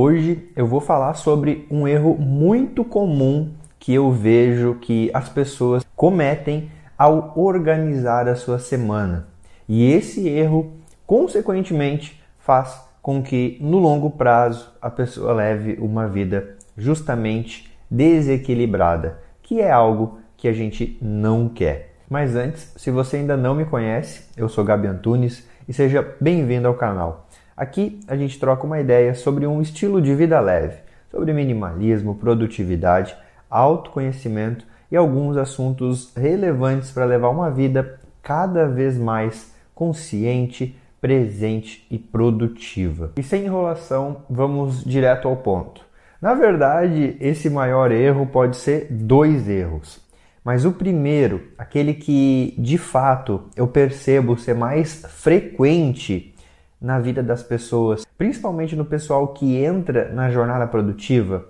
Hoje eu vou falar sobre um erro muito comum que eu vejo que as pessoas cometem ao organizar a sua semana. E esse erro, consequentemente, faz com que no longo prazo a pessoa leve uma vida justamente desequilibrada, que é algo que a gente não quer. Mas antes, se você ainda não me conhece, eu sou Gabi Antunes e seja bem-vindo ao canal. Aqui a gente troca uma ideia sobre um estilo de vida leve, sobre minimalismo, produtividade, autoconhecimento e alguns assuntos relevantes para levar uma vida cada vez mais consciente, presente e produtiva. E sem enrolação, vamos direto ao ponto. Na verdade, esse maior erro pode ser dois erros. Mas o primeiro, aquele que de fato eu percebo ser mais frequente na vida das pessoas, principalmente no pessoal que entra na jornada produtiva,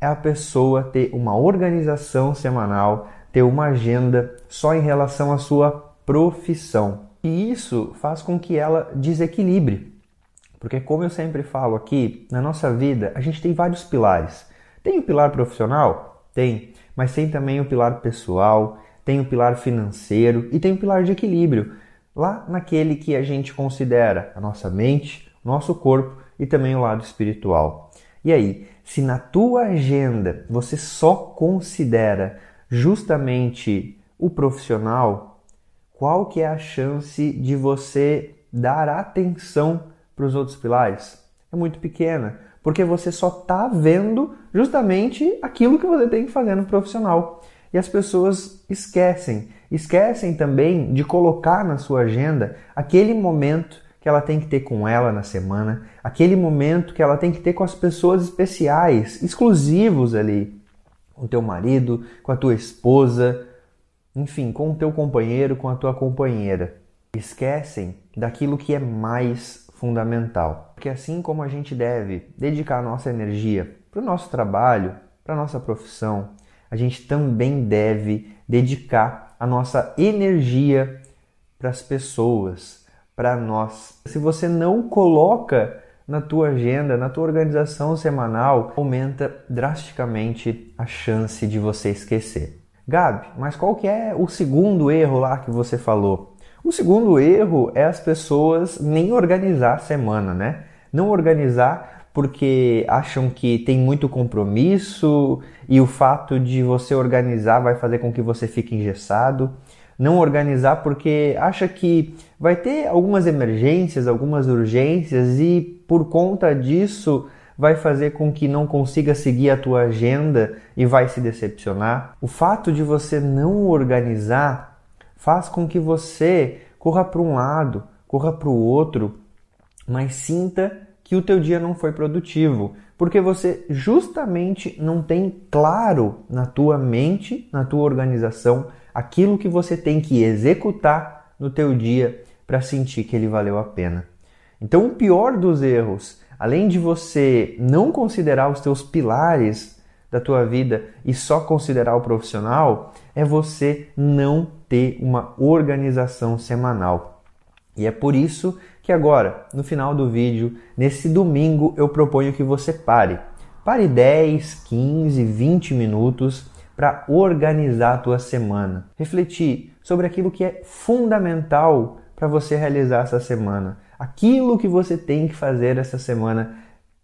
é a pessoa ter uma organização semanal, ter uma agenda só em relação à sua profissão. E isso faz com que ela desequilibre. Porque, como eu sempre falo aqui, na nossa vida a gente tem vários pilares. Tem o pilar profissional? Tem. Mas tem também o pilar pessoal, tem o pilar financeiro e tem o pilar de equilíbrio lá naquele que a gente considera a nossa mente, nosso corpo e também o lado espiritual. E aí, se na tua agenda você só considera justamente o profissional, qual que é a chance de você dar atenção para os outros pilares? É muito pequena, porque você só está vendo justamente aquilo que você tem que fazer no profissional. E as pessoas esquecem Esquecem também de colocar na sua agenda aquele momento que ela tem que ter com ela na semana, aquele momento que ela tem que ter com as pessoas especiais, exclusivos ali, com teu marido, com a tua esposa, enfim, com o teu companheiro, com a tua companheira. Esquecem daquilo que é mais fundamental. Porque assim como a gente deve dedicar a nossa energia para o nosso trabalho, para a nossa profissão, a gente também deve dedicar a nossa energia para as pessoas, para nós. Se você não coloca na tua agenda, na tua organização semanal, aumenta drasticamente a chance de você esquecer. Gabi, mas qual que é o segundo erro lá que você falou? O segundo erro é as pessoas nem organizar a semana, né? Não organizar porque acham que tem muito compromisso e o fato de você organizar vai fazer com que você fique engessado. Não organizar porque acha que vai ter algumas emergências, algumas urgências e por conta disso vai fazer com que não consiga seguir a tua agenda e vai se decepcionar. O fato de você não organizar faz com que você corra para um lado, corra para o outro, mas sinta que o teu dia não foi produtivo, porque você justamente não tem claro na tua mente, na tua organização, aquilo que você tem que executar no teu dia para sentir que ele valeu a pena. Então, o pior dos erros, além de você não considerar os teus pilares da tua vida e só considerar o profissional, é você não ter uma organização semanal. E é por isso que agora, no final do vídeo, nesse domingo, eu proponho que você pare. Pare 10, 15, 20 minutos para organizar a tua semana. Refletir sobre aquilo que é fundamental para você realizar essa semana. Aquilo que você tem que fazer essa semana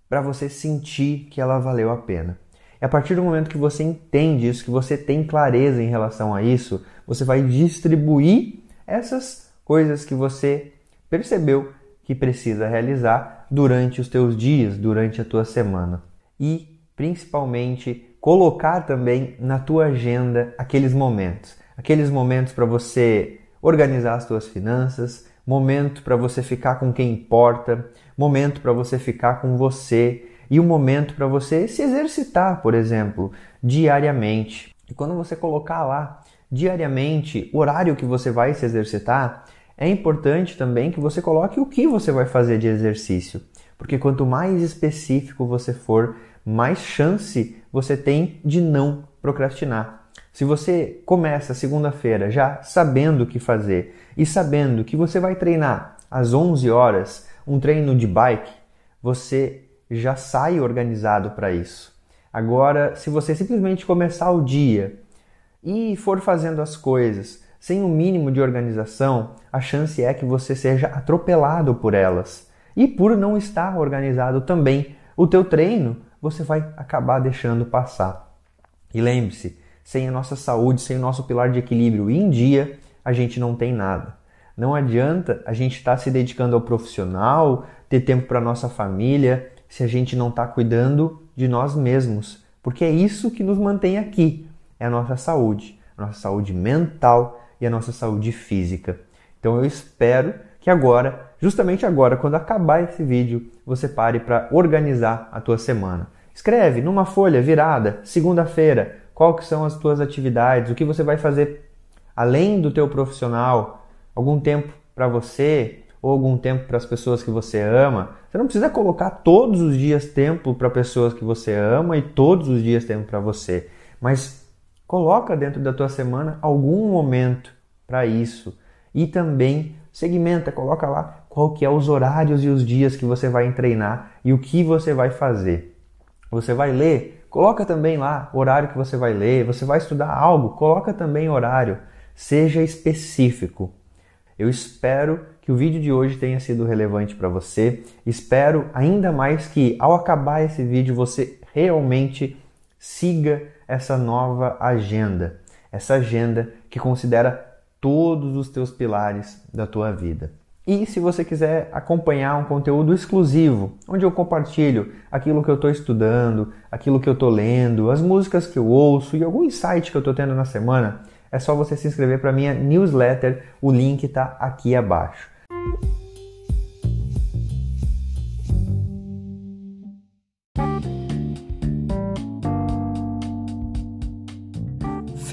para você sentir que ela valeu a pena. É a partir do momento que você entende isso, que você tem clareza em relação a isso, você vai distribuir essas coisas que você percebeu que precisa realizar durante os teus dias, durante a tua semana. E, principalmente, colocar também na tua agenda aqueles momentos. Aqueles momentos para você organizar as tuas finanças, momento para você ficar com quem importa, momento para você ficar com você e um momento para você se exercitar, por exemplo, diariamente. E quando você colocar lá diariamente o horário que você vai se exercitar, é importante também que você coloque o que você vai fazer de exercício, porque quanto mais específico você for, mais chance você tem de não procrastinar. Se você começa segunda-feira já sabendo o que fazer e sabendo que você vai treinar às 11 horas, um treino de bike, você já sai organizado para isso. Agora, se você simplesmente começar o dia e for fazendo as coisas sem o um mínimo de organização, a chance é que você seja atropelado por elas. E por não estar organizado também, o teu treino você vai acabar deixando passar. E lembre-se, sem a nossa saúde, sem o nosso pilar de equilíbrio em dia, a gente não tem nada. Não adianta a gente estar tá se dedicando ao profissional, ter tempo para nossa família, se a gente não está cuidando de nós mesmos, porque é isso que nos mantém aqui, é a nossa saúde, a nossa saúde mental e a nossa saúde física. Então eu espero que agora, justamente agora, quando acabar esse vídeo, você pare para organizar a tua semana. Escreve numa folha virada, segunda-feira, que são as tuas atividades, o que você vai fazer além do teu profissional, algum tempo para você ou algum tempo para as pessoas que você ama. Você não precisa colocar todos os dias tempo para pessoas que você ama e todos os dias tempo para você, mas Coloca dentro da tua semana algum momento para isso e também segmenta, coloca lá qual que é os horários e os dias que você vai treinar e o que você vai fazer. Você vai ler, coloca também lá o horário que você vai ler, você vai estudar algo, coloca também horário, seja específico. Eu espero que o vídeo de hoje tenha sido relevante para você. Espero ainda mais que ao acabar esse vídeo você realmente siga essa nova agenda, essa agenda que considera todos os teus pilares da tua vida. E se você quiser acompanhar um conteúdo exclusivo, onde eu compartilho aquilo que eu estou estudando, aquilo que eu estou lendo, as músicas que eu ouço e algum insight que eu estou tendo na semana, é só você se inscrever para minha newsletter. O link está aqui abaixo.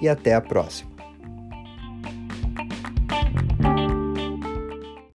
e até a próxima.